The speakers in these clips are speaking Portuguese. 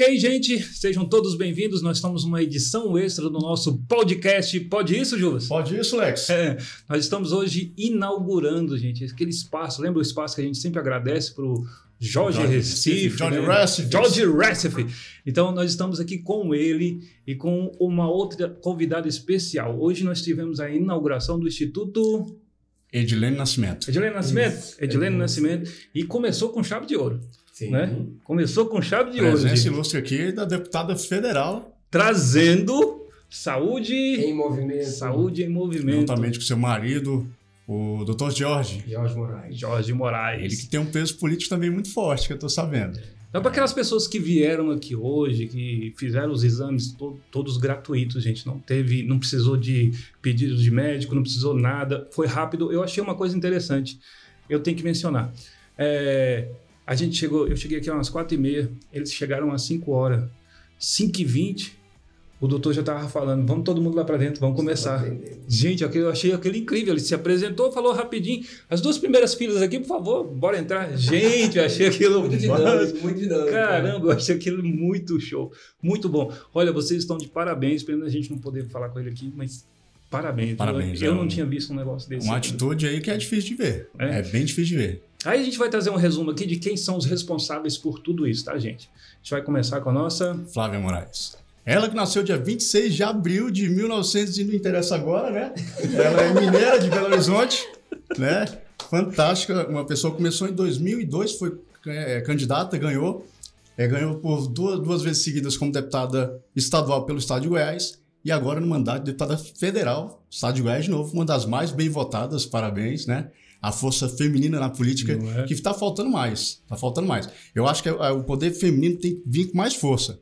Ok, gente, sejam todos bem-vindos. Nós estamos numa edição extra do nosso podcast. Pode isso, Julas? Pode isso, Lex. É, nós estamos hoje inaugurando, gente, aquele espaço. Lembra o espaço que a gente sempre agradece para o Jorge, Jorge Recife? Jorge né? Recife. Jorge Recife. Então, nós estamos aqui com ele e com uma outra convidada especial. Hoje nós tivemos a inauguração do Instituto Edilene Nascimento. Edilene Nascimento. Isso. Edilene Nascimento. E começou com chave de ouro. Sim. Né? Começou com chave de Presença ouro. Presença ilustre aqui da deputada federal. Trazendo saúde em movimento. Saúde em movimento. Juntamente com seu marido, o doutor Jorge. Jorge Moraes. Jorge Moraes. Ele que tem um peso político também muito forte, que eu estou sabendo. Então, para aquelas pessoas que vieram aqui hoje, que fizeram os exames to todos gratuitos, gente, não teve, não precisou de pedido de médico, não precisou nada, foi rápido. Eu achei uma coisa interessante, eu tenho que mencionar. É, a gente chegou, eu cheguei aqui às quatro e meia, eles chegaram às 5 horas. 5 e 20, o doutor já estava falando, vamos todo mundo lá para dentro, vamos começar. Gente, eu achei aquele incrível, ele se apresentou, falou rapidinho, as duas primeiras filas aqui, por favor, bora entrar. Gente, eu achei aquilo... muito dinâmico, muito dinâmico. Caramba, eu achei aquilo muito show, muito bom. Olha, vocês estão de parabéns, pena a gente não poder falar com ele aqui, mas parabéns. Parabéns. Eu, eu é não tinha visto um negócio desse. Uma atitude aí que é difícil de ver, é, é bem difícil de ver. Aí a gente vai trazer um resumo aqui de quem são os responsáveis por tudo isso, tá, gente? A gente vai começar com a nossa. Flávia Moraes. Ela que nasceu dia 26 de abril de 1900 e não interessa agora, né? Ela é mineira de Belo Horizonte, né? Fantástica. Uma pessoa começou em 2002, foi é, candidata, ganhou. É, ganhou por duas, duas vezes seguidas como deputada estadual pelo Estado de Goiás e agora no mandato de deputada federal, Estado de Goiás de novo, uma das mais bem votadas, parabéns, né? a força feminina na política, é? que está faltando mais. Está faltando mais. Eu acho que é, é, o poder feminino tem que vir com mais força.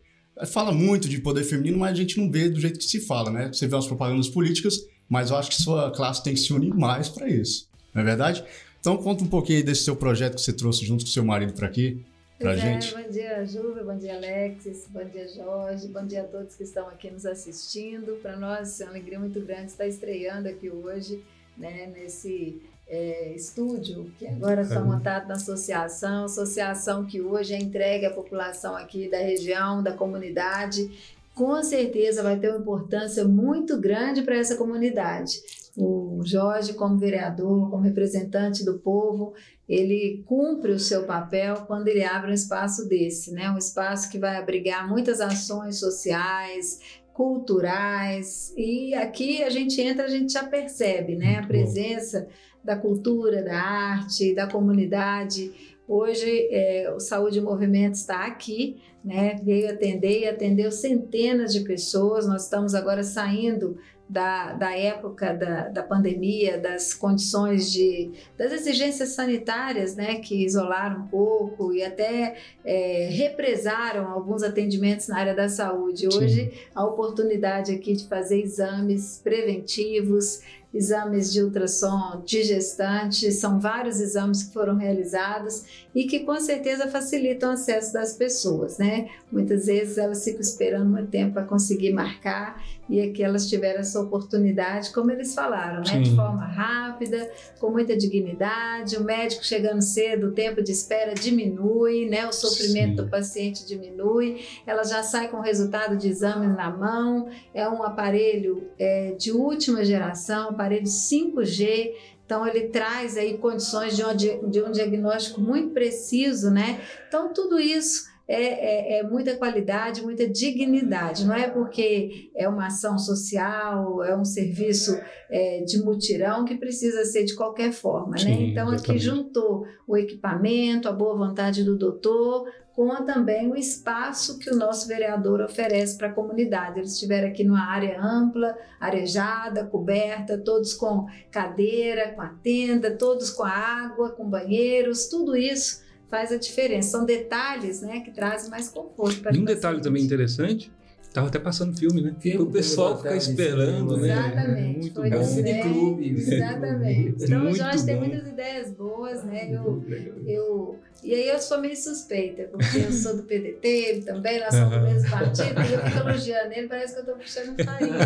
Fala muito de poder feminino, mas a gente não vê do jeito que se fala, né? Você vê as propagandas políticas, mas eu acho que sua classe tem que se unir mais para isso. Não é verdade? Então conta um pouquinho desse seu projeto que você trouxe junto com seu marido para aqui. Pra pois gente. É, bom dia, Júlia, bom dia, Alexis, bom dia, Jorge, bom dia a todos que estão aqui nos assistindo. Para nós é uma alegria muito grande estar estreando aqui hoje, né, nesse é, estúdio, que agora está montado na associação, associação que hoje é entregue à população aqui da região, da comunidade, com certeza vai ter uma importância muito grande para essa comunidade. O Jorge, como vereador, como representante do povo, ele cumpre o seu papel quando ele abre um espaço desse, né? Um espaço que vai abrigar muitas ações sociais, culturais, e aqui a gente entra, a gente já percebe, né? A presença da cultura, da arte, da comunidade. Hoje, é, o Saúde em Movimento está aqui, né? veio atender e atendeu centenas de pessoas. Nós estamos agora saindo da, da época da, da pandemia, das condições de das exigências sanitárias, né, que isolaram um pouco e até é, represaram alguns atendimentos na área da saúde. Hoje, Sim. a oportunidade aqui de fazer exames preventivos, exames de ultrassom de gestante, são vários exames que foram realizados e que com certeza facilitam o acesso das pessoas, né? Muitas vezes elas ficam esperando muito tempo para conseguir marcar e aqui elas tiveram essa oportunidade, como eles falaram, né? De forma rápida, com muita dignidade, o médico chegando cedo, o tempo de espera diminui, né? O sofrimento Sim. do paciente diminui, ela já sai com o resultado de exame na mão, é um aparelho é, de última geração, aparelho 5G, então ele traz aí condições de um, de um diagnóstico muito preciso, né? Então tudo isso é, é, é, muita qualidade, muita dignidade. Não é porque é uma ação social, é um serviço é, de mutirão que precisa ser de qualquer forma. Né? Sim? Então, exatamente. aqui juntou o equipamento, a boa vontade do doutor, com também o espaço que o nosso vereador oferece para a comunidade. Eles estiveram aqui numa área ampla, arejada, coberta, todos com cadeira, com a tenda, todos com a água, com banheiros, tudo isso faz a diferença. São detalhes né, que trazem mais conforto para E um detalhe também interessante Tava até passando filme, né? Filme, o pessoal ficar esperando, né? Exatamente. Muito Foi bom. Cine Clube. Exatamente. Então Muito o Jorge bom. tem muitas ideias boas, né? Eu, eu, e aí eu sou meio suspeita, porque eu sou do PDT, ele também, nós somos do mesmo partido, e eu fico elogiando ele, parece que eu estou puxando farinha.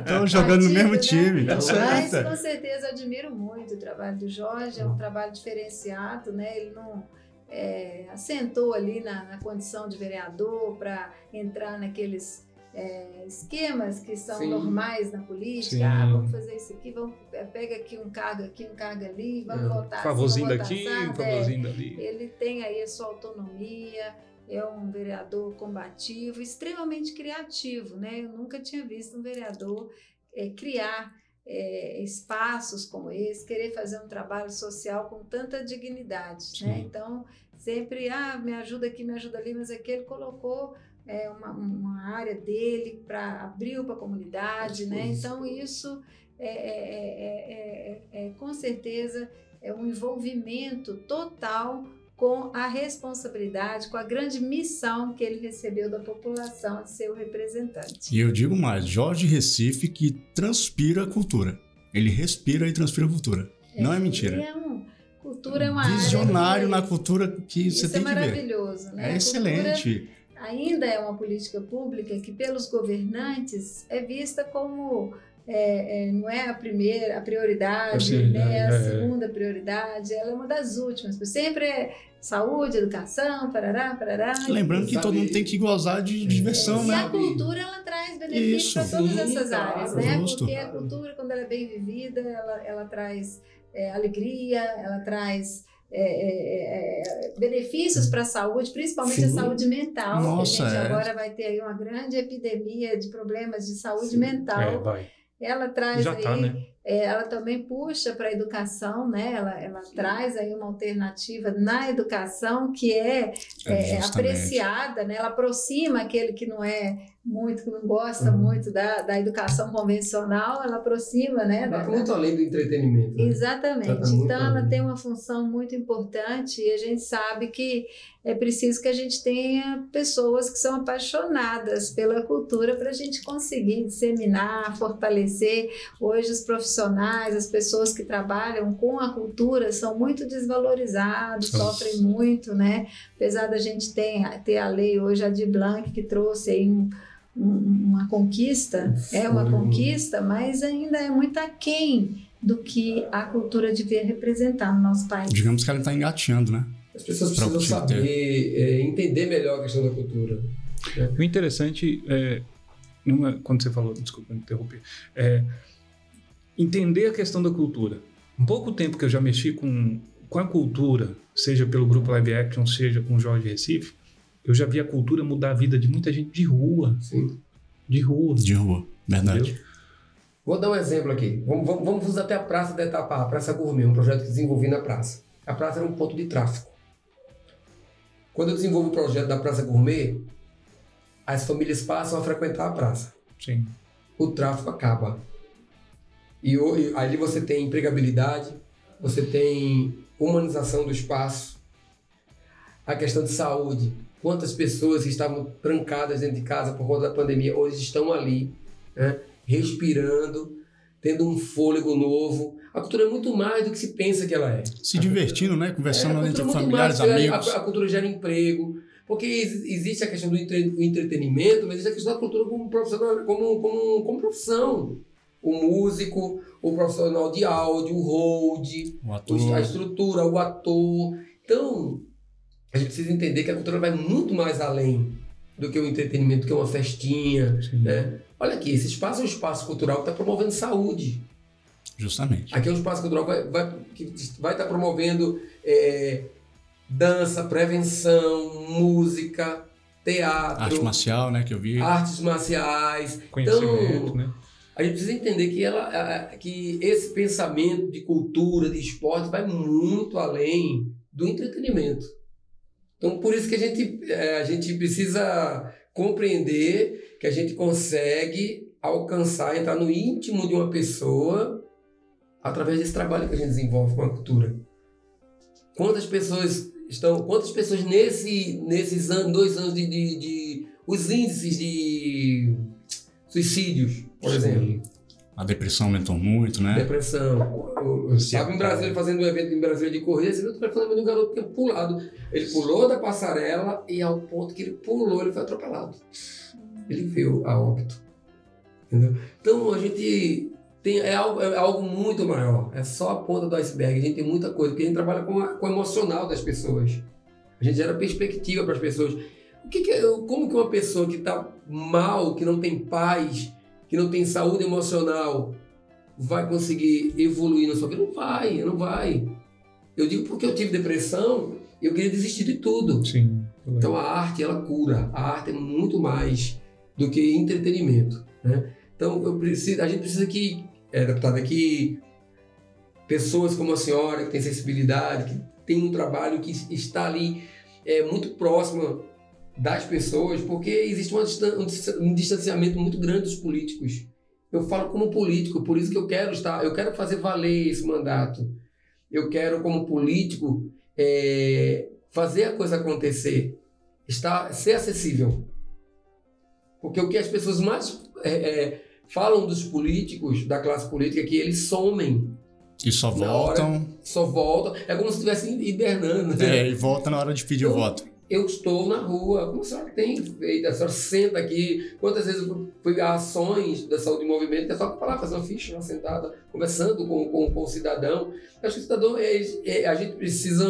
Estão jogando no mesmo né? time, tá Mas com certeza eu admiro muito o trabalho do Jorge, é um trabalho diferenciado, né? Ele não é, assentou ali na, na condição de vereador para entrar naqueles é, esquemas que são Sim. normais na política. Sim. Ah, vamos fazer isso aqui, vamos, é, pega aqui um cargo aqui, um cargo ali, vamos É. votar assim, Favorzinho daqui, um favorzinho dali. Ele tem aí a sua autonomia, é um vereador combativo, extremamente criativo, né? Eu nunca tinha visto um vereador eh, criar eh, espaços como esse, querer fazer um trabalho social com tanta dignidade, né? Então, sempre, ah, me ajuda aqui, me ajuda ali, mas aqui ele colocou eh, uma, uma área dele para abriu para a comunidade, né? Então, isso é, é- é- é- é- é, com certeza é um envolvimento total com a responsabilidade, com a grande missão que ele recebeu da população de ser o representante. E eu digo mais, Jorge Recife que transpira a cultura. Ele respira e transpira a cultura. Não é mentira. Ele é um, cultura é uma Visionário área na cultura que Isso você tem é que ver. maravilhoso, né? É A excelente. ainda é uma política pública que pelos governantes é vista como é, é, não é a primeira, a prioridade, Sim, né? é, a é. segunda prioridade, ela é uma das últimas. Sempre é saúde, educação, parará, parará. Lembrando que Sabe- todo mundo tem que gozar de diversão, e né? a cultura ela traz benefícios para todas Sim, essas claro, áreas, né? justo. Porque a cultura, quando ela é bem vivida, ela, ela traz é, alegria, ela traz é, é, é, benefícios para a saúde, principalmente a Sim. saúde mental. Nossa, que a gente é. agora vai ter aí uma grande epidemia de problemas de saúde Sim. É, mental. vai. Ela traz Já aí tá, né? É, ela também puxa para a educação, né? Ela, ela traz aí uma alternativa na educação que é, é, justamente. apreciada, né? Ela aproxima aquele que não é muito, que não gosta Uhum. muito da, da educação convencional, ela aproxima, né? da- Vai muito além do entretenimento. né? Exatamente. Muito Então, ela tem uma função muito importante e a gente sabe que é preciso que a gente tenha pessoas que são apaixonadas pela cultura para a gente conseguir disseminar, fortalecer. Hoje, os profissionais, as pessoas que trabalham com a cultura são muito desvalorizados, Nossa. sofrem muito, né? Apesar da gente ter, ter a lei hoje, a de Blanc, que trouxe aí um- uma conquista, é uma conquista, mas ainda é muito aquém do que a cultura devia representar no nosso país. Digamos que ela está engateando, né? As pessoas Pra precisam saber, é, entender melhor a questão da cultura. O interessante é, numa- quando você falou, desculpa me interromper, é entender a questão da cultura. Um pouco tempo que eu já mexi com, com a cultura, seja pelo grupo Live Action, seja com o Jorge Recife, eu já vi a cultura mudar a vida de muita gente de rua, Sim. de rua. De rua. Verdade. Entendeu? Vou dar um exemplo aqui. Vamos, vamos, vamos usar até a Praça da Etapa, a Praça Gourmet, um projeto que desenvolvi na praça. A praça era um ponto de tráfico. Quando eu desenvolvo o projeto da Praça Gourmet, as famílias passam a frequentar a praça. Sim. o tráfico acaba. E, e ali você tem empregabilidade, você tem humanização do espaço, a questão de saúde. Quantas pessoas que estavam trancadas dentro de casa por conta da pandemia hoje estão ali, né, respirando, tendo um fôlego novo. A cultura é muito mais do que se pensa que ela é. Se divertindo, né? É, Conversando a entre é familiares, mais, porque amigos. A, a cultura gera emprego. Porque ex- existe a questão do entre- entretenimento, mas existe a questão da cultura como, profissional, como, como, como profissão. O músico, o profissional de áudio, o hold, o- ator. a estrutura, o ator. Então, a gente precisa entender que a cultura vai muito mais além do que o entretenimento, que é uma festinha. Sim. Né? Olha aqui, esse espaço é um espaço cultural que está promovendo saúde. Justamente. Aqui é um espaço cultural que vai, vai, que vai estar promovendo é, dança, prevenção, música, teatro, Arte marcial, né? Que eu vi. artes marciais. Conhecimento, Então, né? a gente precisa entender que, ela, que esse pensamento de cultura, de esporte, vai muito além do entretenimento. Então, por isso que a gente, é, a gente precisa compreender que a gente consegue alcançar, entrar no íntimo de uma pessoa através desse trabalho que a gente desenvolve com a cultura. Quantas pessoas estão, quantas pessoas nesse, nesses anos, dois anos de, de, de- os índices de suicídios, por Sim. exemplo, A depressão aumentou muito, né? depressão. Eu estava em Brasília fazendo um evento em Brasília de corrida, você viu o telefone um garoto que tinha pulado. Ele pulou da passarela e ao ponto que ele pulou, ele foi atropelado. Ele veio a óbito. Entendeu? Então a gente tem é algo, é algo muito maior. É só a ponta do iceberg. A gente tem muita coisa, porque a gente trabalha com, a- com o emocional das pessoas. A gente gera perspectiva para as pessoas. O que que é- como que uma pessoa que está mal, que não tem paz, que não tem saúde emocional, vai conseguir evoluir na sua vida? Não vai, não vai. Eu digo porque eu tive depressão, eu queria desistir de tudo. Sim. Então a arte ela cura. A arte é muito mais do que entretenimento, né? Então eu preciso, a gente precisa que, é, deputada, que pessoas como a senhora que tem sensibilidade, que tem um trabalho que está ali é, muito próximo das pessoas, porque existe um dis- distanciamento muito grande dos políticos. Eu falo como político, por isso que eu quero estar, eu quero fazer valer esse mandato. Eu quero como político é, fazer a coisa acontecer, estar, ser acessível. Porque o que as pessoas mais é, é, falam dos políticos, da classe política, é que eles somem, E só Na hora- voltam. só voltam. É como se estivessem hibernando. né? É, e volta na hora de pedir o Eu- voto. Eu estou na rua. Como a senhora tem feito? A senhora senta aqui. Quantas vezes eu fui a ações da saúde em movimento, é só lá fazer uma ficha, uma sentada, conversando com, com, com o cidadão. Eu acho que o cidadão, é, é, a, gente precisa,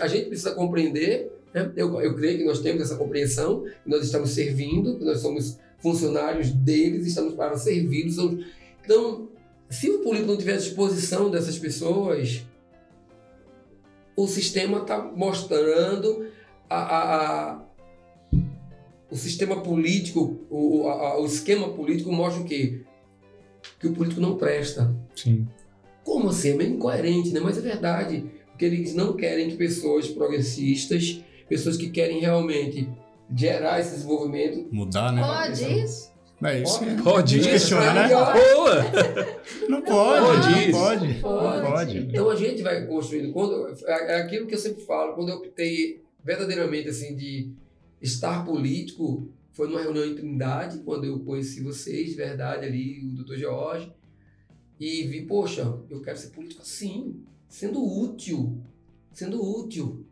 a gente precisa compreender. Né? Eu, eu creio que nós temos essa compreensão, que nós estamos servindo, que nós somos funcionários deles, estamos para servi-los. Então, se o político não tiver à disposição dessas pessoas, o sistema está mostrando a, a- a- o sistema político, o, a- o esquema político mostra o quê? Que o político não presta. Sim. Como assim? É meio incoerente, né? Mas é verdade. Porque eles não querem que pessoas progressistas, pessoas que querem realmente gerar esse desenvolvimento. Mudar, né? Pode isso? É isso. Pode. Pode Não isso. questiona, né? Boa! Não pode, Pode não pode. Pode. Pode. Então a gente vai construindo. Quando, é é aquilo que eu sempre falo, quando eu optei verdadeiramente assim de estar político, foi numa reunião em Trindade, quando eu conheci vocês, de verdade, ali, o doutor George, e vi, poxa, eu quero ser político assim, sendo útil, sendo útil.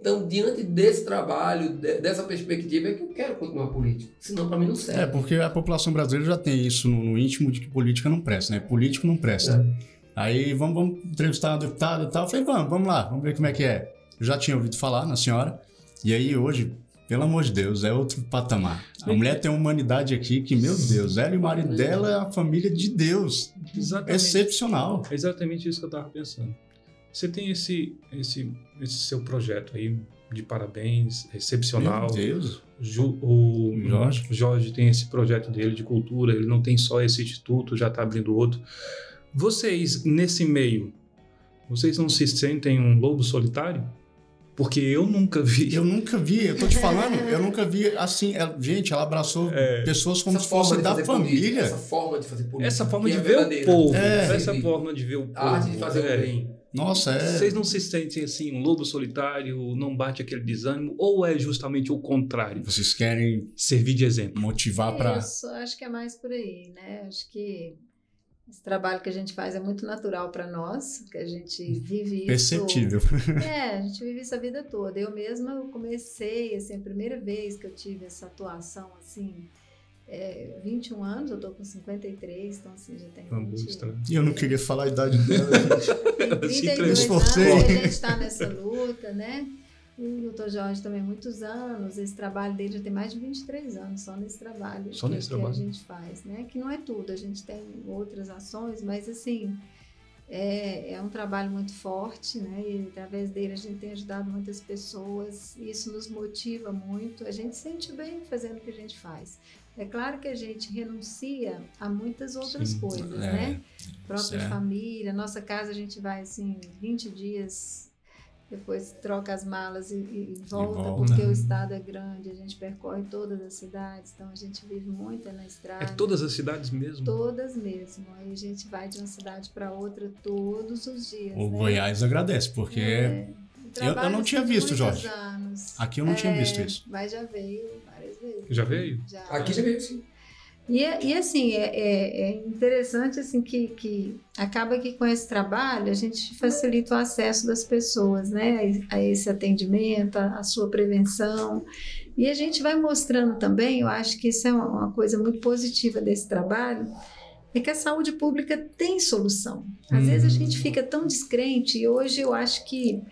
Então, diante desse trabalho, de- dessa perspectiva, é que eu quero continuar político. Senão, para mim, não serve. É, porque a população brasileira já tem isso no, no íntimo de que política não presta, né? Político não presta. Aí vamos, vamos entrevistar um deputado e tal. Eu falei, vamos, vamos lá, vamos ver como é que é. Eu já tinha ouvido falar na senhora. E aí hoje, pelo amor de Deus, é outro patamar. A mulher tem uma humanidade aqui que, meu Deus, ela e o marido dela é a família de Deus. Exatamente. Excepcional. É exatamente isso que eu estava pensando. Você tem esse, esse, esse seu projeto aí de parabéns, excepcional. Meu Deus. Ju- o Jorge. Jorge tem esse projeto dele de cultura, ele não tem só esse instituto, já está abrindo outro. Vocês, nesse meio, vocês não se sentem um lobo solitário? Porque eu nunca vi. Eu nunca vi, eu tô te falando, eu nunca vi assim. ela- gente, ela abraçou É. pessoas como Essa se fosse da política, família. essa forma de fazer política. Essa forma de é ver o verdadeira. povo, É. essa forma de ver o povo. A arte de fazer é. o bem. Nossa, é. Vocês não se sentem assim, um lobo solitário, não bate aquele desânimo, ou é justamente o contrário? Vocês querem Servir de exemplo. motivar para Isso, acho que é mais por aí, né? Acho que esse trabalho que a gente faz é muito natural para nós, que a gente vive isso. perceptível. É, a gente vive isso a vida toda. Eu mesma eu comecei, assim, a primeira vez que eu tive essa atuação, assim, é, 21 anos, eu tô com 53, então assim, já tem Uma boa 20, história. E eu não queria falar a idade dela, gente. tem Ela se 32 anos a gente está nessa luta, né? O doutor Jorge também muitos anos, esse trabalho dele já tem mais de 23 anos só nesse trabalho Só que, nesse que trabalho. a gente faz, né? Que não é tudo, a gente tem outras ações, mas assim, é, é um trabalho muito forte, né? E através dele a gente tem ajudado muitas pessoas, isso nos motiva muito, a gente se sente bem fazendo o que a gente faz. É claro que a gente renuncia a muitas outras Sim, coisas, é, né? própria Certo. família. Nossa casa a gente vai assim 20 dias, depois troca as malas e, e volta, volta. porque o estado é grande, a gente percorre todas as cidades, então a gente vive muito na estrada. É todas as cidades mesmo? Todas mesmo. Aí a gente vai de uma cidade para outra todos os dias. O né? Goiás agradece, porque É, eu não tinha visto, Jorge. anos. aqui eu não tinha É, visto isso. Mas já veio várias vezes. Já veio? Já. Aqui já veio sim. E, e, assim, é, é- é interessante assim que, que acaba que com esse trabalho a gente facilita o acesso das pessoas né, a esse atendimento, a, a sua prevenção. E a gente vai mostrando também, eu acho que isso é uma, uma coisa muito positiva desse trabalho, é que a saúde pública tem solução. Às Hum. vezes a gente fica tão descrente e hoje eu acho que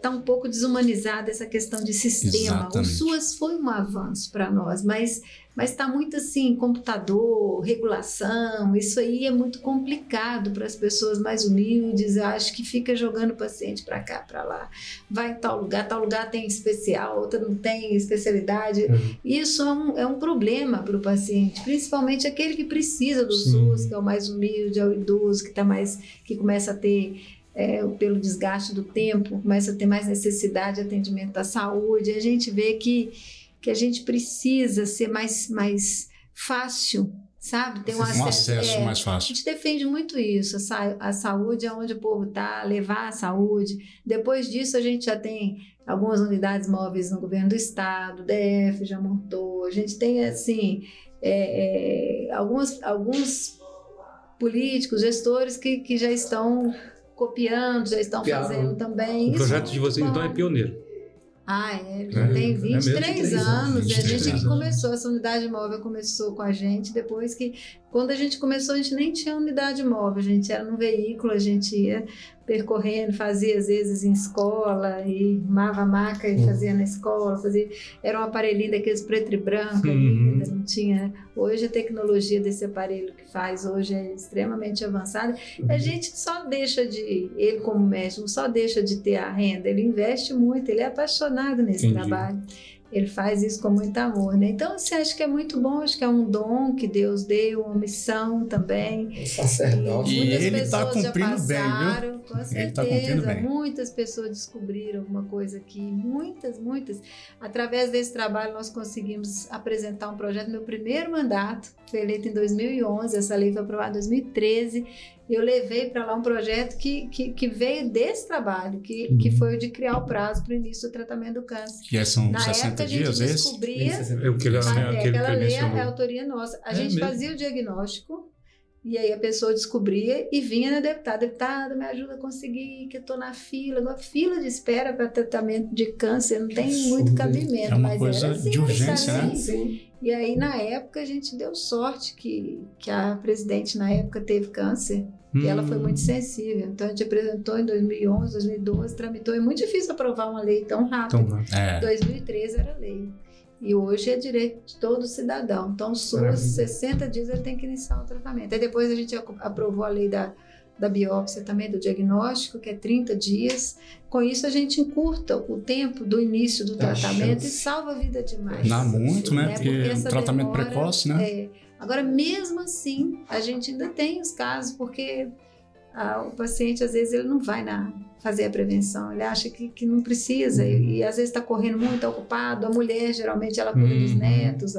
está um pouco desumanizada essa questão de sistema. Exatamente. O SUAS foi um avanço para nós, mas mas está muito assim, computador, regulação, isso aí é muito complicado para as pessoas mais humildes. Eu acho que fica jogando o paciente para cá, para lá. Vai em tal lugar, tal lugar tem especial, outra não tem especialidade. Uhum. Isso é um, é um problema para o paciente, principalmente aquele que precisa do Sim. SUS, que é o mais humilde, é o idoso, que tá mais, que começa a ter é, pelo desgaste do tempo, começa a ter mais necessidade de atendimento da saúde. A gente vê que, que a gente precisa ser mais, mais fácil, sabe? Ter um Um acesso. acesso é, mais a fácil. gente defende muito isso, a, sa- a saúde é onde o povo está, levar a saúde. Depois disso, a gente já tem algumas unidades móveis no governo do estado, DF já montou, a gente tem, assim, é, é, alguns, alguns políticos, gestores que, que já estão copiando, já estão fazendo também. O Isso projeto é de vocês, então, é pioneiro. Ah, é, É, já tem é mesmo, 23 23 anos, anos, e a 23 gente que anos. começou, essa unidade móvel começou com a gente, depois que, quando a gente começou, a gente nem tinha unidade móvel, a gente era num veículo, a gente ia percorrendo, fazia às vezes em escola, e armava a maca e Uhum. fazia na escola, fazia, era um aparelhinho daqueles preto e branco Uhum. ainda, não tinha, hoje a tecnologia desse aparelho que faz hoje é extremamente avançada, a gente só deixa de, ele como médico, só deixa de ter a renda, ele investe muito, ele é apaixonado nesse Entendi. trabalho. Ele faz isso com muito amor, né? Então, você acha que é muito bom, acho que é um dom que Deus deu, uma missão também. Um sacerdote. E Muitas ele tá pessoas já cumprindo bem, viu? passaram, Com Ele certeza. tá cumprindo bem. Muitas pessoas descobriram alguma coisa aqui. Muitas, muitas. Através desse trabalho, nós conseguimos apresentar um projeto. Meu primeiro mandato foi eleito em 2011. Essa lei foi aprovada em 2013. Eu levei para lá um projeto que, que, que veio desse trabalho, que, que Uhum. foi o de criar o prazo para o início do tratamento do câncer. Que é- são Na 60 época, a gente dias esse? descobria É que ele, mas é, aquele que aquela lei é a autoria nossa. A É gente mesmo? fazia o diagnóstico e aí a pessoa descobria e vinha na deputada. Deputada, me ajuda a conseguir, que eu tô na fila. Agora, fila de espera para tratamento de câncer não tem muito cabimento. É uma mas coisa era assim, de urgência, né? Sim. E aí, na época, a gente deu sorte que, que a presidente, na época, teve câncer. E ela foi Hum. muito sensível. Então, a gente apresentou em 2011, 2012, tramitou. É muito difícil aprovar uma lei tão rápido. Então, É. 2013 era lei. E hoje é direito de todo cidadão. Então, SUS, Maravilha. 60 dias ele tem que iniciar o tratamento. Aí depois a gente apro- aprovou a lei da, da biópsia também, do diagnóstico, que é 30 dias. Com isso, a gente encurta o tempo do início do Dá tratamento chance. e salva a vida demais. Dá muito, né? Né? Porque Porque um tratamento demora- precoce, né? É. Agora, mesmo assim, a gente ainda tem os casos, porque ah, o paciente, às vezes, ele não vai na, fazer a prevenção, ele acha que, que não precisa, e, e às vezes está correndo muito, está ocupado. A mulher, geralmente, ela cuida dos Uhum. netos,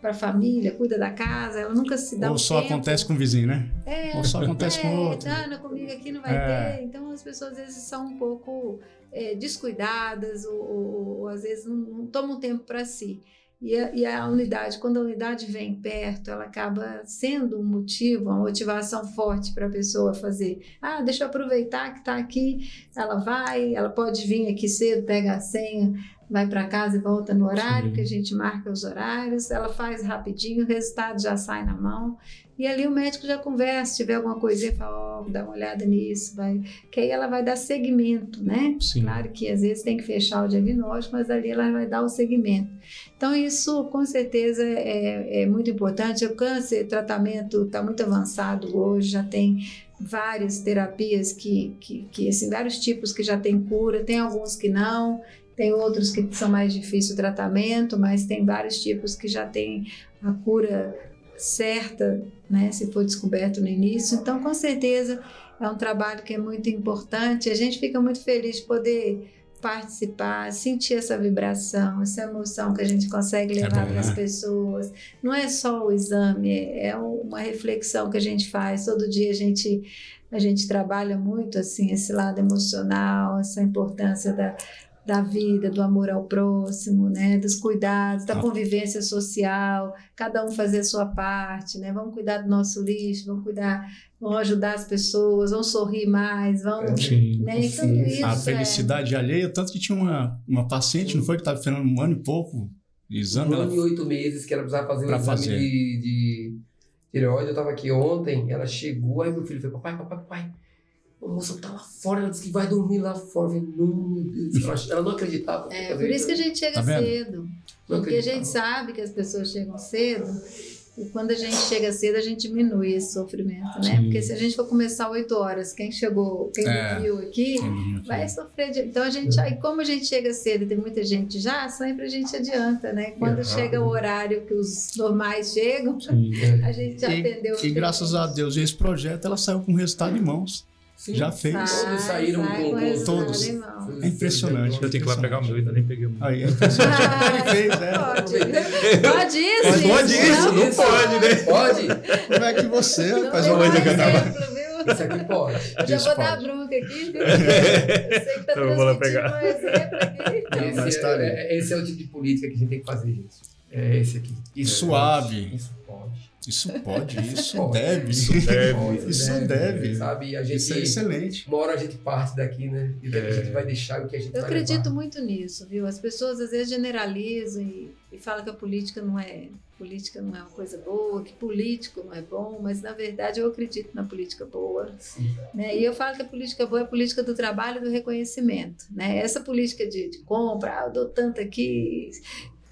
para a família, cuida da casa, ela nunca se dá Ou um só tempo. acontece com o vizinho, né? É, Ou só acontece com o é, outro. Ana, comigo aqui não vai É. ter. Então as pessoas às vezes são um pouco é, descuidadas ou, ou- ou às vezes não, não tomam tempo para si. E a, e a unidade, quando a unidade vem perto, ela acaba sendo um motivo, uma motivação forte para a pessoa fazer. Ah, deixa eu aproveitar que está aqui. Ela vai, ela pode vir aqui cedo, pega a senha, vai para casa e volta no horário, Sim. que a gente marca os horários. Ela faz rapidinho, o resultado já sai na mão. E ali o médico já conversa, se tiver alguma coisinha, fala, ó, dá uma olhada nisso, vai. Que aí ela vai dar segmento, né? Sim. Claro que às vezes tem que fechar o diagnóstico, mas ali ela vai dar o segmento. Então, isso com certeza é, é muito importante. O câncer, tratamento está muito avançado hoje, já tem várias terapias que, que, que assim, vários tipos que já tem cura, tem alguns que não, tem outros que são mais difíceis o tratamento, mas tem vários tipos que já tem a cura certa, né, se for descoberto no início. Então, com certeza, é um trabalho que é muito importante. A gente fica muito feliz de poder participar, sentir essa vibração, essa emoção que a gente consegue levar bom, para as né? pessoas. Não é só o exame, é uma reflexão que a gente faz. Todo dia a gente a gente trabalha muito assim esse lado emocional, essa importância da da vida, do amor ao próximo, né, dos cuidados, da Ah. convivência social, cada um fazer a sua parte, né? Vamos cuidar do nosso lixo, vamos cuidar, vamos ajudar as pessoas, vamos sorrir mais, vamos, Sim. né? Então Sim. isso A é- felicidade alheia, tanto que tinha uma, uma paciente, não foi que estava esperando um ano e pouco exame, Um ela ano e oito meses que ela precisava fazer um exame fazer. de, de tireoide. Eu tava aqui ontem, ela chegou, aí meu filho falou, papai, papai, papai, A moça tá lá fora, ela disse que vai dormir lá fora. Eu falei, não, meu Deus. Ela, não acreditava. É, por isso que a gente chega Tá cedo. Não Porque a gente sabe que as pessoas chegam cedo e quando a gente chega cedo a gente diminui esse sofrimento, né? Sim. Porque se a gente for começar 8 horas, quem chegou, quem É. dormiu aqui, aqui? vai sofrer. de- Então a gente, aí como a gente chega cedo e tem muita gente já, sempre a gente adianta, né? Quando É chega o horário que os normais chegam, Sim. a gente já atendeu. E graças a Deus, esse projeto ela saiu com resultado em mãos. Sim. Já fez. Todos saíram sai com- todos. É impressionante. Eu tenho que ir lá pegar o meu, ainda nem peguei o meu. Aí, é impressionante. Ele fez, né? Pode. Pode isso, Pode- isso, não pode, né? Pode? Como é que você, Não tem uma coisa que eu tava... Isso aqui pode. Eu já Isso vou dar pode. bronca aqui? Eu sei que tá Então eu vou lá pegar. um mas Esse, tá é, é- esse é o tipo de política que a gente tem que fazer, gente. É esse aqui. E É, suave. Isso pode, isso Pode. deve. Isso deve. Pode, Isso deve. Sabe? A gente, Isso é excelente. uma hora a gente parte daqui, né? E daqui a gente vai deixar o que a gente Eu vai acredito levar. muito nisso, viu? As pessoas às vezes generalizam e, e falam que a política não é política não é uma coisa boa, que político não é bom, mas na verdade eu acredito na política boa. Sim. Né? E eu falo que a política boa é a política do trabalho e do reconhecimento. Né? Essa política de, de compra, ah, eu dou tanto aqui.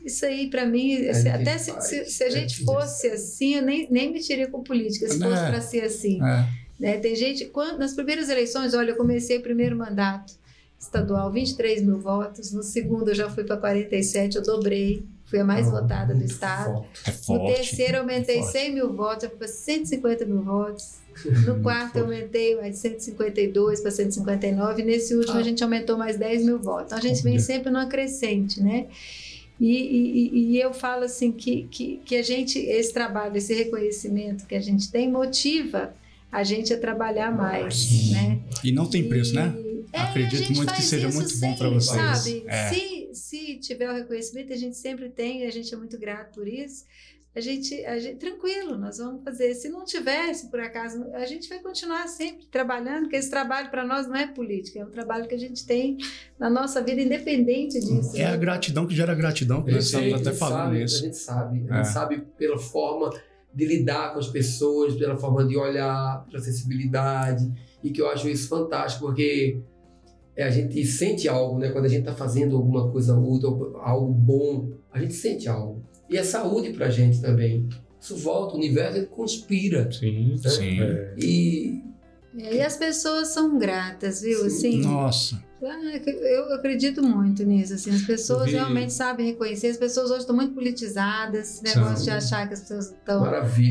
Isso aí, para mim, É quem até se, se, se a é gente fosse assim, eu nem, nem mexeria com política, se fosse para ser assim. É. Né? Tem gente, quando, nas primeiras eleições, olha, eu comecei o primeiro mandato estadual, 23 mil votos. No segundo, eu já fui para 47, eu dobrei, fui a mais Ah, votada do estado. forte. É No forte. terceiro, eu aumentei forte. 100 mil votos, eu fui para 150 mil votos. No quarto, eu aumentei mais de 152 para 159. E nesse último, Ah. a gente aumentou mais 10 mil votos. Então, a gente vem sempre numa crescente, né? E, e- e- eu falo assim que, que, que a gente, esse trabalho, esse reconhecimento que a gente tem, motiva a gente a trabalhar mais, né? E não tem preço, né? E- é, Acredito muito que seja muito bom pra vocês. Sabe? É. Se, se tiver o reconhecimento, a gente sempre tem, a gente é muito grato por isso. A gente, a gente, tranquilo, nós vamos fazer. Se não tivesse, por acaso, a gente vai continuar sempre trabalhando, porque esse trabalho para nós não é política, é um trabalho que a gente tem na nossa vida, independente disso. É a né? gratidão que gera gratidão, que A nós gente, estamos a até gente falando sabe, nisso. A gente sabe, a É. gente sabe pela forma de lidar com as pessoas, pela forma de olhar, pela sensibilidade, e que eu acho isso fantástico, porque é, a gente sente algo, né? Quando a gente está fazendo alguma coisa útil, algo bom, a gente sente algo. E é saúde pra gente também. Isso volta, o universo ele conspira. Sim. Sim. É. E e as pessoas são gratas, viu? Assim, Nossa. Ah, que- Eu acredito muito nisso. Assim, as pessoas Vi- realmente sabem reconhecer. As pessoas hoje estão muito politizadas. Esse São. negócio de achar que as pessoas estão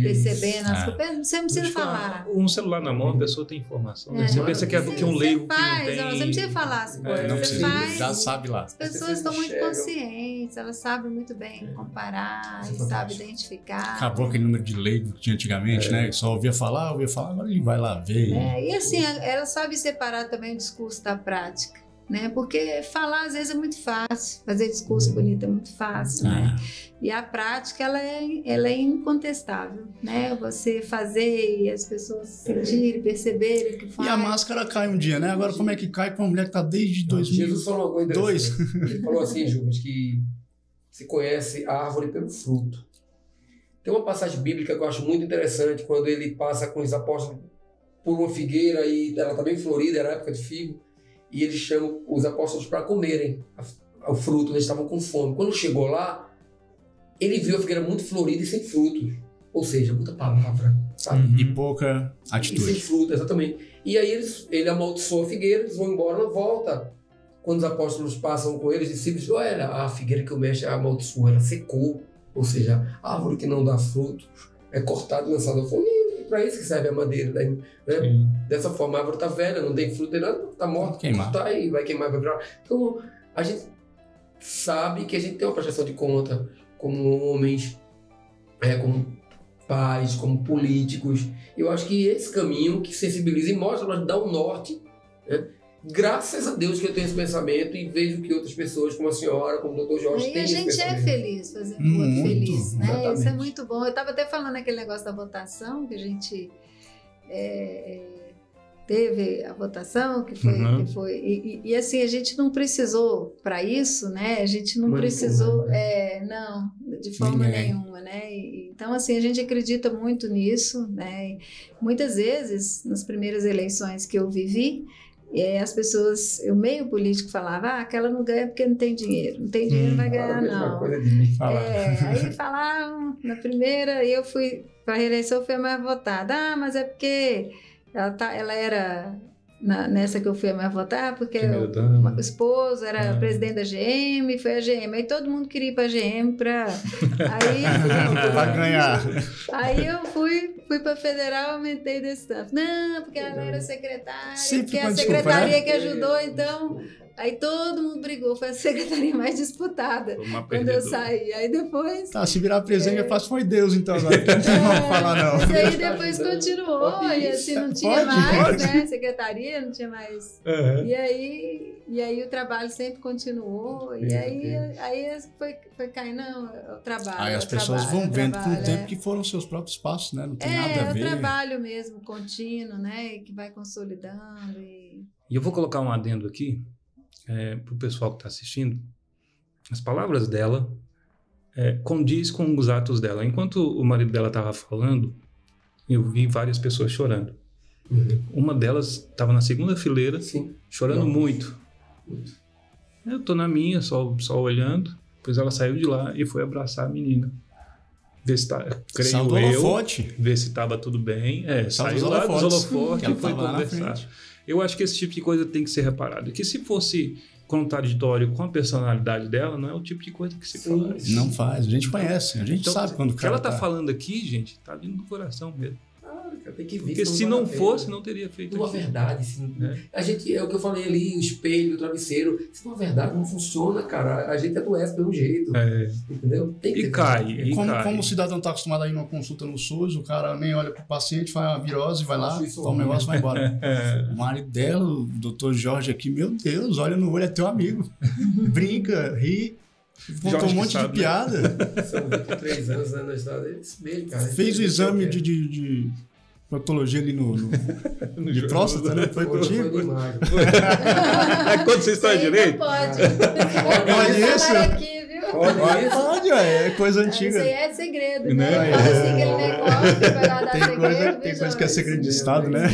percebendo as É. coisas. Você não precisa falar. Um celular na mão, a pessoa tem informação. né? É. Você pensa que é, que é um Você leigo que não faz, tem. Você não precisa falar as coisas. É, Não você precisa, faz. já sabe lá. As pessoas estão muito enxergam. conscientes, elas sabem muito bem comparar é e sabem identificar. Acabou aquele número de leigo que tinha antigamente, né? Só ouvia falar, ouvia falar, agora ele vai lá ver. É, e assim, ela sabe separar também o discurso da prática. Né? Porque falar às vezes é muito fácil, fazer discurso bonito é muito fácil, né? Ah, E a prática, ela é, ela é incontestável, né? Você fazer e as pessoas sentirem, perceberem que E faz. a máscara cai um dia, né? Agora como é que cai com uma mulher que tá desde 2000? Jesus falou uma coisa Dois. interessante. Ele falou assim, Juvas, que se conhece a árvore pelo fruto. Tem uma passagem bíblica que eu acho muito interessante, quando ele passa com os apóstolos por uma figueira e ela está bem florida, era época de figo, e ele chama os apóstolos para comerem a- o fruto, eles estavam com fome. Quando chegou lá, ele viu a figueira muito florida e sem frutos. Ou seja, muita palavra, sabe? Uhum. E pouca E sem atitude. fruto, exatamente. E aí eles, ele amaldiçoou a figueira, eles vão embora na volta. Quando os apóstolos passam com eles, os discípulos olha, a figueira que o mestre amaldiçoou, ela secou. Ou seja, a árvore que não dá fruto é cortada e lançada ao fogo. Para isso que serve a madeira. Né? Sim. Dessa forma, a árvore está velha, não tem fruto, tem nada, está morta. Queimar. Tá aí, vai queimar, vai virar. Então, a gente sabe que a gente tem uma prestação de conta como homens, é, como pais, como políticos. Eu acho que esse caminho que sensibiliza e mostra, mas dá um norte. né? Graças a Deus que eu tenho esse pensamento e vejo que outras pessoas, como a senhora, como o Dr. Jorge, Aí têm a esse gente é pensamento. feliz fazendo o outro feliz, né? Isso é exatamente. muito bom. Eu estava até falando aquele negócio da votação, que a gente. é, é, teve a votação que foi, Uhum. que foi e, e- e, assim a gente não precisou para isso, né? A gente não precisou, né? é, não, de forma Ninguém. nenhuma, né? E- então assim a gente acredita muito nisso, né? E muitas vezes nas primeiras eleições que eu vivi é, as pessoas, o meio político falava, ah, aquela não ganha porque não tem dinheiro, não tem dinheiro, não vai a ganhar mesma não. coisa de mim. Fala. É, aí falavam na primeira, e eu fui para a reeleição, fui a mais votada. Ah, mas é porque ela, tá, ela era na- nessa que eu fui a mais votar, porque Primeira o, esposo era Ah. presidente da GM, foi a GM. Aí todo mundo queria ir para a GM para. Aí, Vai ganhar. aí eu fui, fui para federal, aumentei desse tanto. Não, porque ela era secretária, Sempre porque a desculpa, secretaria né? que ajudou, então. Aí todo mundo brigou, foi a secretaria mais disputada quando eu saí. Aí depois. Tá, se virar presente é fácil, foi Deus então agora. Porque não como falar não. Mas aí depois continuou, Pode e assim não tinha Pode, mais, pode. né? Secretaria, não tinha mais. Uhum. E aí, e aí o trabalho sempre continuou, e aí, aí foi, foi caindo, não, é o trabalho. Aí é as pessoas trabalho, vão é vendo com o tempo é. que foram seus próprios passos, né? Não tem É, nada a é o ver. trabalho mesmo, contínuo, né? Que vai consolidando e. E eu vou colocar um adendo aqui para o pessoal que está assistindo. As palavras dela é, condiz com os atos dela. Enquanto o marido dela estava falando, eu vi várias pessoas chorando. Uma delas estava na segunda fileira, Sim. chorando Nossa. muito. Muito. Eu tô na minha, só, só olhando. Depois ela saiu de lá e foi abraçar a menina. Ver se tá, creio Saiu do eu, holofote. ver se tava tudo bem. É, Saiu saiu lá Que ela e foi conversar. Eu acho que esse tipo de coisa tem que ser reparado. Que se fosse contraditório com a personalidade dela, não é o tipo de coisa que se Sim. fala. Não faz, a gente conhece, a gente Então, sabe quando o o que cara ela tá, tá falando aqui, gente, tá vindo do coração mesmo. Tem que ver. Porque se não fosse, não teria feito Uma verdade, assim, É. a gente, é o que eu falei ali, o espelho, o travesseiro, se uma verdade não funciona, cara, a gente adoece pelo jeito, É, entendeu? Tem que e ter cai, e Como, cai. como o cidadão está acostumado a ir numa consulta no SUS, o cara nem olha pro paciente, faz uma virose, vai lá, toma um negócio e vai embora. É, O marido dela, o doutor Jorge aqui, meu Deus, olha no olho, é teu amigo. Brinca, ri, contou um monte sabe, de né? piada. São 23 anos né, na estrada, é isso mesmo, cara. Fez o exame de, de, de proctologia ali no, no- no de jogo. próstata, né? Foi Foi, foi contigo? imagem. É quando você está Isso aí direito? Não pode. Pode Não isso? falar aqui, viu? Olha isso. Pode, ué, é coisa Isso antiga. aí é segredo, Né? né? Fala assim, negócio guardar Tem segredo, coisa, viu, tem coisa que é segredo de Estado, né?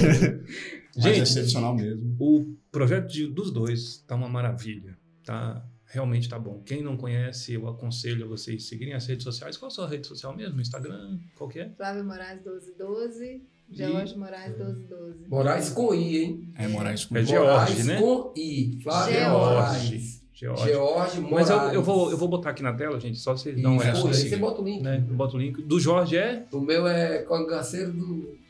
É Gente, excepcional mesmo. O projeto de- dos dois tá uma maravilha, tá? Realmente tá bom. Quem não conhece, eu aconselho a vocês seguirem as redes sociais. Qual a sua rede social mesmo? Instagram? Qual que é? Flávio Moraes 1212, George Moraes 1212. Moraes com I, hein? É Moraes com É I. George, Moraes né? com I. Flávio George. Moraes. George. George Mas eu, Moraes. eu, vou, eu vou botar aqui na tela, gente, só vocês dão uma Isso, olhada. aí assim, você bota o link. né? Eu boto o link. Do Jorge é? O meu é cangaceiro do.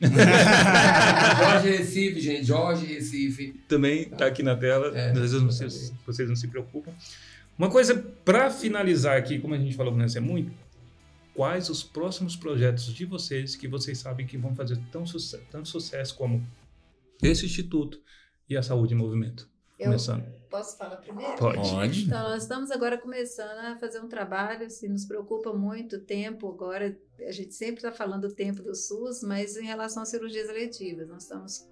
Jorge Recife, gente. Jorge Recife. Também tá aqui na tela. É, Às vezes vocês, vocês não se preocupam. Uma coisa para finalizar aqui, como a gente falou que não ser muito, quais os próximos projetos de vocês que vocês sabem que vão fazer tão suce tanto sucesso como esse instituto e a saúde em movimento? Eu Começando. posso falar primeiro? Pode. Pode. Então, nós estamos agora começando a fazer um trabalho, assim, nos preocupa muito o tempo agora, a gente sempre está falando do tempo do SUS, mas em relação às cirurgias eletivas, nós estamos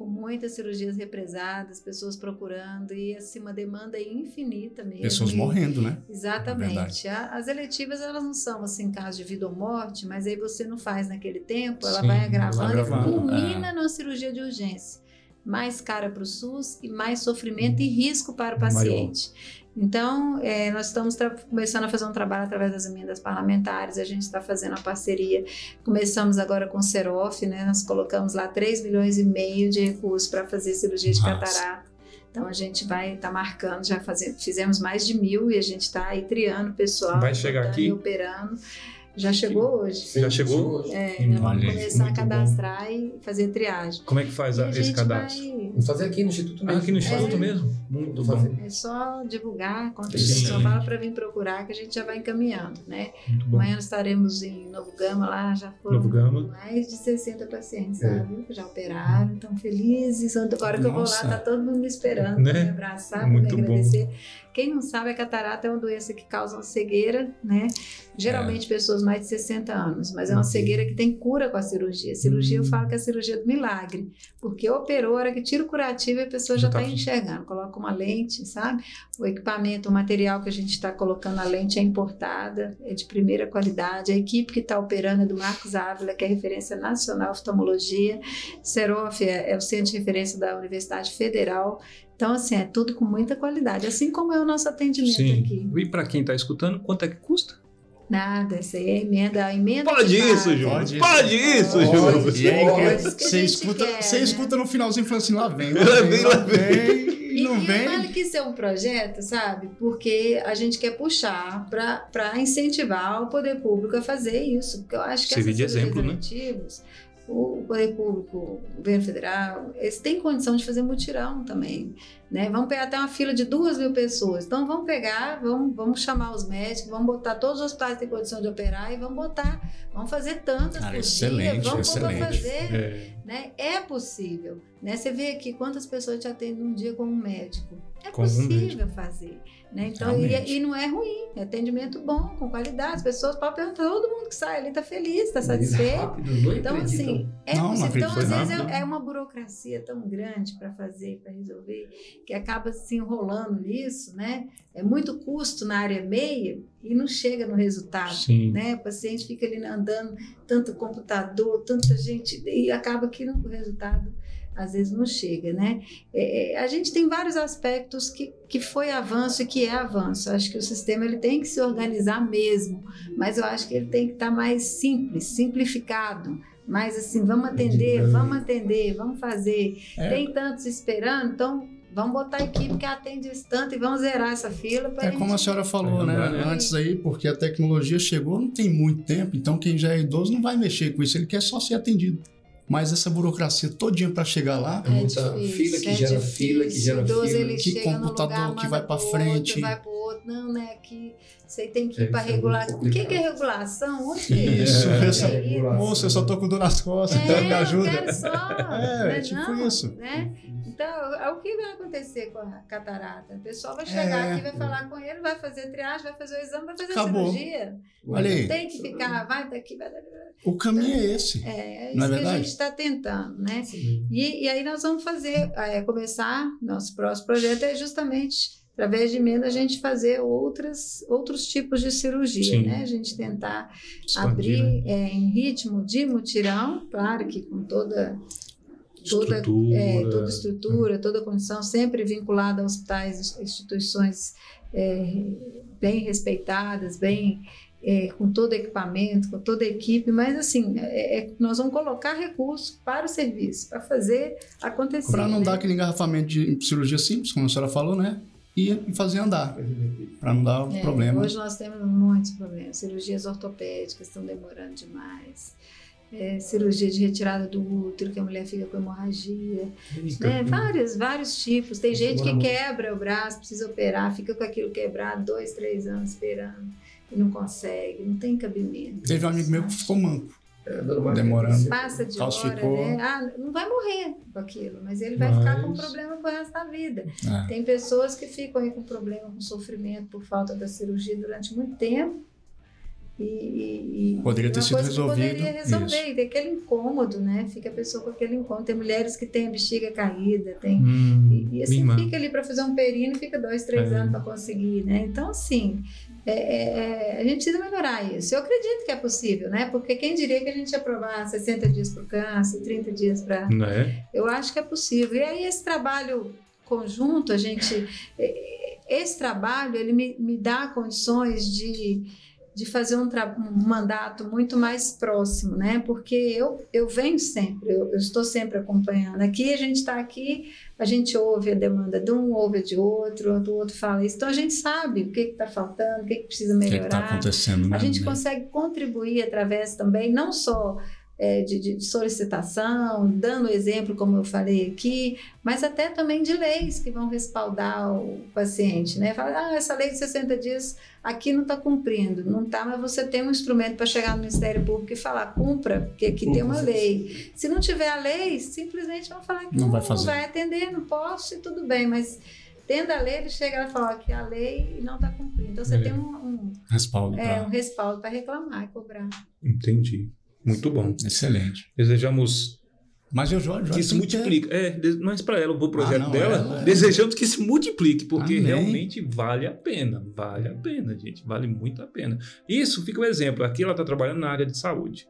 com muitas cirurgias represadas, pessoas procurando, e assim, uma demanda infinita mesmo. Pessoas E- morrendo, né? Exatamente. A- As eletivas, elas não são, assim, caso de vida ou morte, mas aí você não faz naquele tempo, ela Sim, vai agravando e agravando, culmina numa cirurgia de urgência. Mais cara para o SUS e mais sofrimento e risco para o paciente. Então, eh, nós estamos começando a fazer um trabalho através das emendas parlamentares, a gente está fazendo a parceria, começamos agora com o Serof, né? nós colocamos lá 3 milhões e meio de recursos para fazer cirurgia de catarata. Então, a gente vai estar marcando, já faze- fizemos mais de mil e a gente está aí triando o pessoal. Vai chegar aqui? e operando. Já chegou hoje. Já chegou? É, já vamos começar a muito bom. cadastrar e fazer triagem. Como é que faz a- a esse cadastro? vai- Vamos fazer aqui no Instituto Ah, mesmo. aqui no Instituto É. mesmo? Muito bom. fazer. É só divulgar, quando a gente fala para vir procurar, que a gente já vai encaminhando, né? Muito bom. Amanhã nós estaremos em Novo Gama, lá já foram Novo Gama. mais de 60 pacientes, É. sabe? Já operaram, estão felizes. Agora que eu vou lá, tá todo mundo me esperando Né? para me abraçar, para me bom. agradecer. Quem não sabe, a catarata é uma doença que causa uma cegueira, né? Geralmente pessoas pessoas mais de 60 anos, mas é uma cegueira que tem cura com a cirurgia. A cirurgia, eu falo que é a cirurgia do milagre, porque operou, a hora que tira o curativo, a pessoa já está tá- enxergando. Coloca uma lente, sabe? O equipamento, o material que a gente está colocando a lente é importada, é de primeira qualidade. A equipe que está operando é do Marcos Ávila, que é referência nacional em oftalmologia. Serof é, é o centro de referência da Universidade Federal. Então, assim, é tudo com muita qualidade, assim como é o nosso atendimento Sim. aqui. E para quem está escutando, quanto é que custa? Nada, isso aí é emenda, a emenda. Pode isso. Júnior. Pode Pode isso. Pode. E aí, a você escuta, quer, você né? escuta no finalzinho falando assim, lá vem, Lá lá vem, vem, lá vem, e E, não e vem. falo que isso é um projeto, sabe? Porque a gente quer puxar para incentivar o poder público a fazer isso. Porque eu acho que Servir essas de exemplo, né? O poder público, o governo federal, eles têm condição de fazer mutirão também. Né? Vamos pegar até uma fila de duas mil pessoas. Então vamos pegar, vamos, vamos chamar os médicos, vamos botar todos os hospitais que têm condição de operar e vamos botar, vamos fazer tantas Cara, por excelente, dia, vamos excelente. fazer É, né? É possível, né? Você vê aqui quantas pessoas te atendem num dia com um médico. É Com um possível fazer, né? Então, e, e não é ruim, é atendimento bom, com qualidade. As pessoas podem perguntar, todo mundo que sai ali está feliz, está satisfeito. Rápido, Então, acreditam. assim, é Não, possível. Então, acredito, às foi vezes, rápido. é, é uma burocracia tão grande para fazer, para resolver, que acaba se enrolando nisso, né? É muito custo na área meia e não chega no resultado sim. né? O paciente fica ali andando, tanto computador, tanta gente, e acaba que no- o resultado às vezes não chega, né? É, é, a gente tem vários aspectos que, que foi avanço e que é avanço. Eu acho que o sistema ele tem que se organizar mesmo, mas eu acho que ele tem que estar mais simples, simplificado. Mais assim, vamos atender, vamos atender, vamos fazer. É. Tem tantos esperando, então vamos botar a equipe que atende esse tanto e vamos zerar essa fila É como a senhora falou, né? Né? Antes aí, porque a tecnologia chegou não tem muito tempo, então quem já é idoso não vai mexer com isso, ele quer só ser atendido. Mas essa burocracia todinha para chegar lá, É muita fila que gera fila, que gera fila. Que computador lugar, que vai pra pro frente. Outro, vai pro outro. Não, né? Aqui você tem que ir É, para isso é regular. O que, que é regulação? Onde que é Isso, É, essa- é, moça, eu só tô com dor nas costas, então me eu ajuda. quero só. É, né, é tipo não, isso. Né? Então, é o que vai acontecer com a catarata? O pessoal vai chegar É. aqui, vai falar com ele, vai fazer triagem, vai fazer o exame, vai fazer Acabou. a cirurgia. Olha aí, Tem que ficar, vai daqui, vai daqui. o caminho é esse. É, é isso Não é que a verdade? Está tentando, né? E, e aí nós vamos fazer, é, começar, nosso próximo projeto é justamente, através de emenda, a gente fazer outras, outros tipos de cirurgia, Sim. né? A gente tentar Expandir, abrir né? é, em ritmo de mutirão, claro que com toda toda Estrutura. é, toda estrutura, toda condição, sempre vinculada a hospitais, instituições é, bem respeitadas, bem é, com todo equipamento, com toda a equipe, mas assim, é, é- nós vamos colocar recursos para o serviço, para fazer acontecer. Para não né? dar aquele engarrafamento de cirurgia simples, como a senhora falou, né? E e fazer andar, para não dar É, problema. Hoje nós temos muitos problemas. Cirurgias ortopédicas estão demorando demais. É, cirurgia de retirada do útero, que a mulher fica com hemorragia. Né? Vários, vários tipos. Tem gente que quebra o braço, precisa operar, fica com aquilo quebrado dois, três anos esperando e não consegue, não tem cabimento. Teve um amigo meu que ficou manco. É, Demorando. Passa de hora, Calcificou. né? Ah, não vai morrer com aquilo, mas ele vai ficar com Mas- problema pro resto da vida. É. Tem pessoas que ficam aí com problema, com sofrimento por falta da cirurgia durante muito tempo. E, e- Poderia ter sido resolvido, Poderia resolver, isso. e tem aquele incômodo, né? Fica a pessoa com aquele incômodo. Tem mulheres que têm a bexiga caída, tem. Hum, E, e assim, fica ali para fazer um perino, fica dois, três É. anos para conseguir, né? Então, assim, é- é- é, a gente precisa melhorar isso. Eu acredito que é possível, né? Porque quem diria que a gente ia aprovar 60 dias para o câncer, 30 dias para Né? eu acho que é possível. E aí esse trabalho conjunto, a gente, esse trabalho, ele me, me dá condições de, de fazer um, um mandato muito mais próximo, né? Porque eu, eu venho sempre, eu, eu estou sempre acompanhando. Aqui a gente está aqui, a gente ouve a demanda de um, ouve a de outro, do outro fala isso. Então a gente sabe o que está faltando, o que, que precisa O que melhorar. está acontecendo, né? A gente né? consegue contribuir através também, não só é, de, de solicitação, dando exemplo, como eu falei aqui, mas até também de leis que vão respaldar o paciente, né? Fala, ah, essa lei de 60 dias aqui não está cumprindo, não está, mas você tem um instrumento para chegar no Ministério Público e falar, cumpra, porque aqui tem uma lei. Se não tiver a lei, simplesmente vão falar que Não não, vai não vai atender, não posso e tudo bem, mas tendo a lei, ele chega e fala que a lei não está cumprindo. Então você É. tem um, um, Respaldo. é, pra- um respaldo para reclamar e cobrar. Entendi. Muito bom. Excelente. Desejamos Mas eu Jorge, que se multiplique. É, nós para ela, o projeto Ah, não, dela, ela é- desejamos que se multiplique, porque Amém. realmente vale a pena. Vale a pena, gente. Vale muito a pena. Isso fica um exemplo. Aqui ela está trabalhando na área de saúde.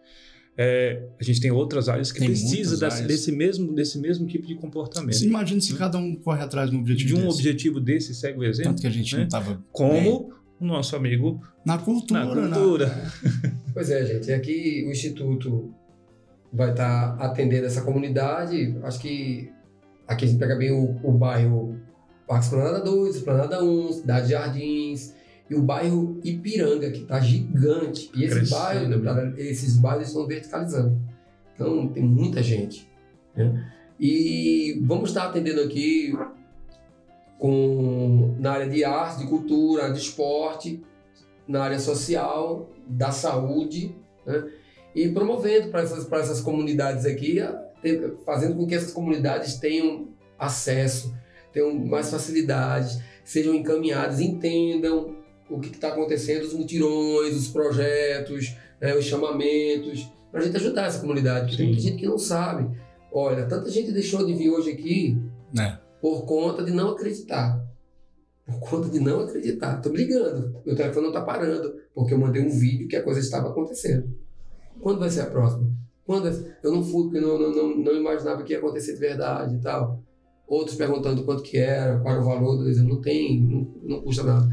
É, a gente tem outras áreas que Tem precisam muitas desse, desse mesmo, desse mesmo tipo de comportamento. Você imagina se cada um corre atrás de um objetivo de um desse. objetivo desse, segue o exemplo, Tanto que a gente né? não estava como o nosso amigo na cultura. na na- cultura. Pois é, gente. Aqui o Instituto vai estar atendendo essa comunidade. Acho que aqui a gente pega bem o, o bairro Parque Esplanada 2, Esplanada 1, Cidade de Jardins e o bairro Ipiranga, que está gigante. E esse bairro, né? esses bairros estão verticalizando. Então tem muita gente. né? E vamos estar atendendo aqui com, na área de arte, de cultura, de esporte, na área social, da saúde, né? e promovendo para essas, para essas comunidades aqui, fazendo com que essas comunidades tenham acesso, tenham mais facilidades, sejam encaminhadas, entendam o que está acontecendo, os mutirões, os projetos, né, os chamamentos, para a gente ajudar essa comunidade, porque tem Sim. muita gente que não sabe. Olha, tanta gente deixou de vir hoje aqui né? por conta de não acreditar. Por conta de não acreditar. Tô brigando. Meu telefone não tá parando, porque eu mandei um vídeo que a coisa estava acontecendo. Quando vai ser a próxima? Quando vai ser? Eu não fui porque não, não, não, não imaginava que ia acontecer de verdade e tal. Outros perguntando quanto que era, qual era o valor, dizendo, não tem, não, não custa nada.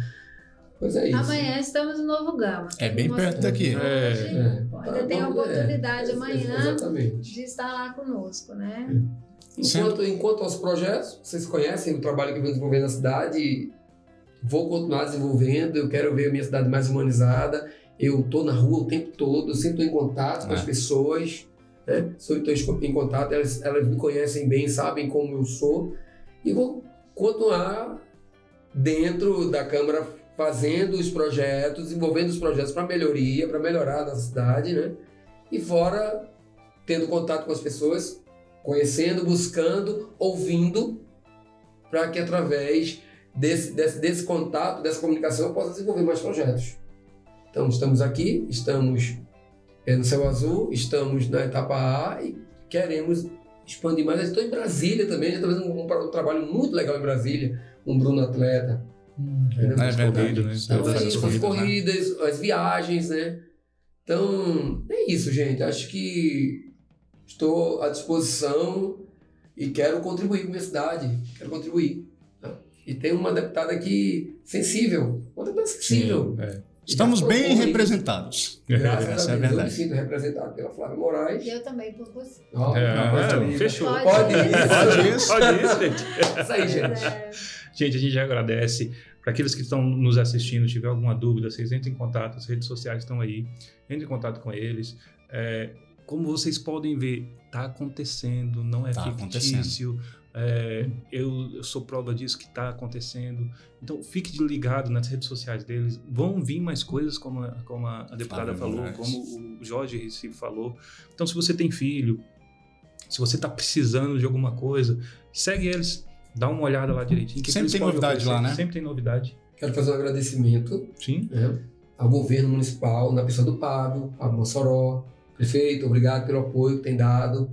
Pois é isso. Amanhã estamos no Novo Gama. É bem perto daqui. É. É. Ainda tem a é, oportunidade é, amanhã Exatamente. de estar lá conosco, né? Enquanto, enquanto aos projetos, vocês conhecem o trabalho que eu venho desenvolvendo na cidade, vou continuar desenvolvendo, eu quero ver a minha cidade mais humanizada, eu estou na rua o tempo todo, eu sempre estou em contato com as É. pessoas, pessoas, né? sempre estou em contato, elas, elas me conhecem bem, sabem como eu sou, e vou continuar dentro da Câmara fazendo os projetos, desenvolvendo os projetos para melhoria, para melhorar a nossa cidade, né? E fora tendo contato com as pessoas, conhecendo, buscando, ouvindo, para que através desse, desse, desse contato, dessa comunicação, eu possa desenvolver mais projetos. Então, estamos aqui, estamos no Céu Azul, estamos na etapa A e queremos expandir mais. Estou em Brasília também, já estou fazendo um, um trabalho muito legal em Brasília, um Bruno Atleta. entendeu? É verdade. corrido, né? Isso é Então, é as isso, as corridas, né? corridas, as viagens, né? Então, é isso, gente. Acho que estou à disposição e quero contribuir com a minha cidade. Quero contribuir. E tem uma deputada aqui sensível. Uma deputada sensível. É. Estamos bem representados. Graças Essa a é Deus, eu me verdade. sinto representado pela Flávia Moraes. E eu também por você. Ó, É, maravilha. fechou. Pode Pode ir. ir. Pode isso. Pode isso, gente. Isso aí, gente. É, Gente, a gente agradece. Para aqueles que estão nos assistindo, tiver alguma dúvida, vocês entrem em contato, as redes sociais estão aí. Entre em contato com eles. É, como vocês podem ver, está acontecendo, não é Tá fictício. É, eu, eu sou prova disso que está acontecendo. Então, fique ligado nas redes sociais deles. Vão vir mais coisas, como a, como a deputada falou, como o Jorge Recife falou. Então, se você tem filho, se você está precisando de alguma coisa, segue eles. Dá uma olhada lá direitinho. que Sempre tem novidade oferecer. lá, né? Sempre tem novidade. Quero fazer um agradecimento Sim. né, ao governo municipal, na pessoa do Pablo, a Mossoró, prefeito, obrigado pelo apoio que tem dado.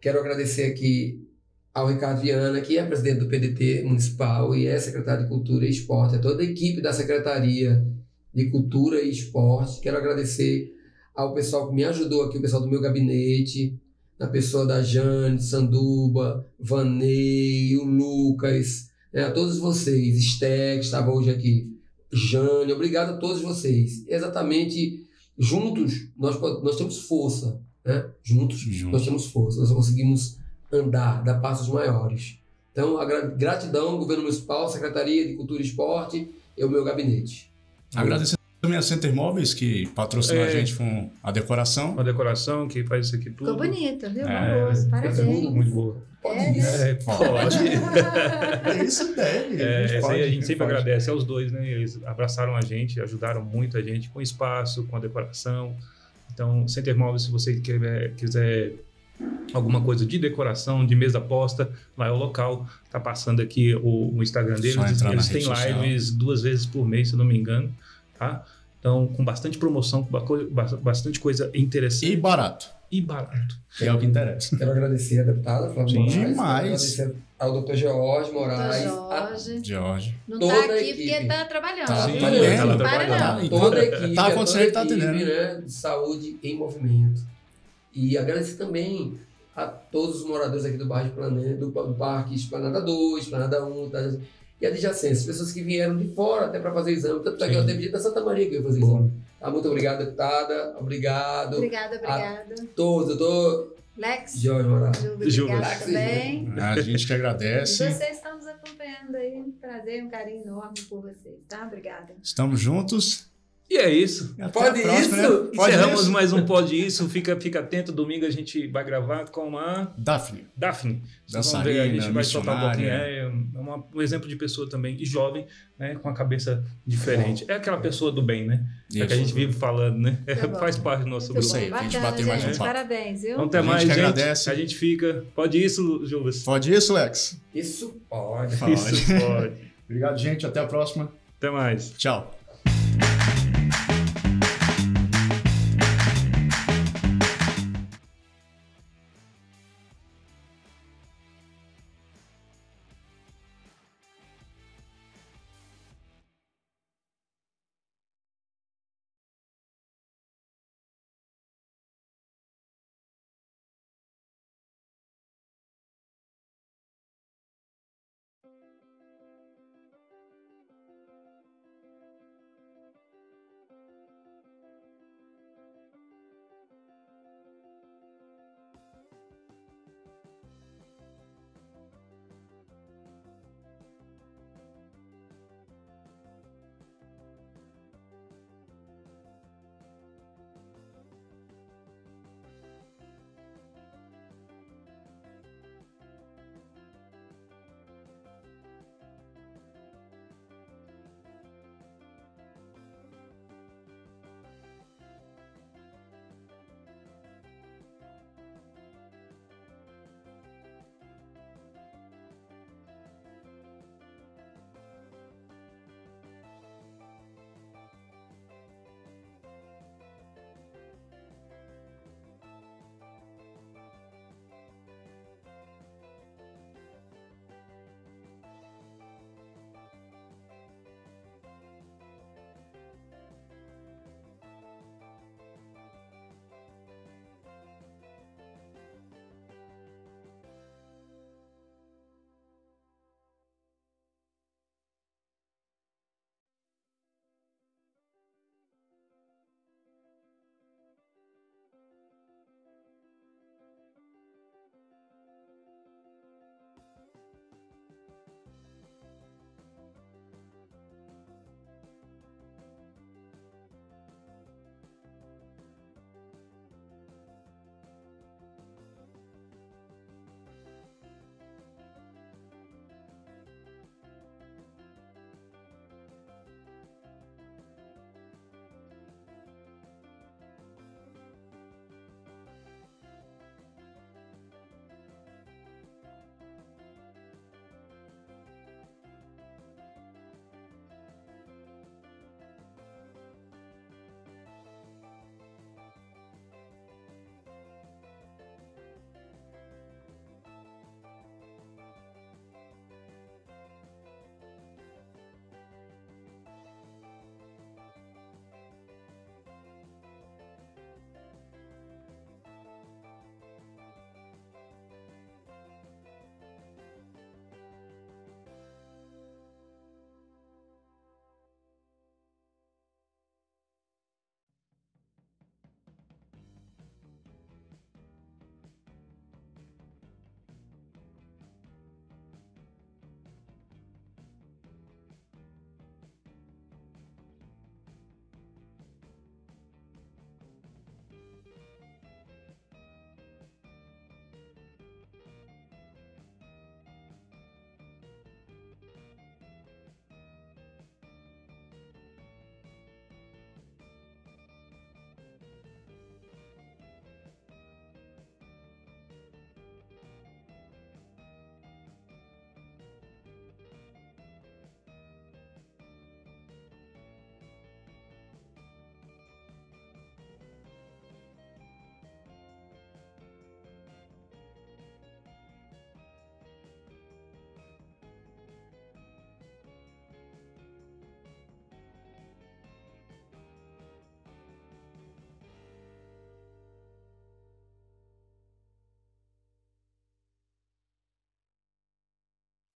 Quero agradecer aqui ao Ricardo Viana, que é presidente do PDT municipal e é secretário de Cultura e Esporte, a toda a equipe da Secretaria de Cultura e Esporte. Quero agradecer ao pessoal que me ajudou aqui, o pessoal do meu gabinete, na pessoa da Jane, Sanduba, Vanei, o Lucas, né, a todos vocês, Esté, que estava hoje aqui, Jane, obrigado a todos vocês. Exatamente, juntos nós, nós temos força, né? Juntos Juntos. nós temos força, nós conseguimos andar, dar passos maiores. Então, a gra- gratidão, governo municipal, Secretaria de Cultura e Esporte e o meu gabinete. Agradecer também a Center Móveis, que patrocinou É. a gente com a decoração. Uma decoração que faz isso aqui tudo. Ficou bonita, viu? É, Moroso, Muito, parabéns. Muito boa. Pode É, ir. né? É, pode. É isso deve. É, essa aí a gente sempre pode. agradece aos dois, né? Eles abraçaram a gente, ajudaram muito a gente com espaço, com a decoração. Então, Center Móveis, se você quiser, quiser alguma coisa de decoração, de mesa posta, lá é o local. Tá passando aqui o, o Instagram deles. Eles rede têm social. lives duas vezes por mês, se eu não me engano, tá? Então, com bastante promoção, com bastante coisa interessante E barato, e barato. que é o que interessa. Quero agradecer a deputada Flávia Sim. Moraes. Demais. Quero agradecer ao doutor George Moraes. Jorge. George. Não toda tá a aqui equipe. porque tá trabalhando. Tá tá para trabalhando. não. toda a equipe, Tá acontecendo, tá atendendo. né, de saúde em movimento. E agradecer também a todos os moradores aqui do bairro de Planeta, do, Parque Esplanada 2, Esplanada 1, tá, e adjacências, pessoas que vieram de fora até para fazer exame. Tanto é que eu teve gente da Santa Maria que veio fazer Boa. exame. Tá, muito obrigado, deputada. Obrigado. Obrigada, obrigada. Todos, doutor Lex, Jorge Moraes. Juba. obrigada também. A gente que E agradece. vocês estão nos acompanhando aí. Um prazer, um carinho enorme por vocês, tá? Obrigada. Estamos juntos. E é isso. Até Pode a próxima, isso? né? Pode Encerramos isso. mais um Pode Isso. Fica, fica atento. Domingo a gente vai gravar com a Daphne. Daphne. Vão ver, a gente vai soltar um pouquinho. É, é uma- um exemplo de pessoa também, e jovem, né, com a cabeça diferente. É aquela pessoa do bem, né? É que a Isso. gente vive falando, né? Bom. Faz parte do nosso Muito grupo. aí, bom, pra gente bacana, bater mais um gente. papo. Parabéns, viu? Então até A gente mais, que gente. agradece. A gente fica. Pode isso, Juvas? Pode isso, Lex? Isso pode. Pode. Isso pode. Obrigado, gente. Até a próxima. Até mais. Tchau.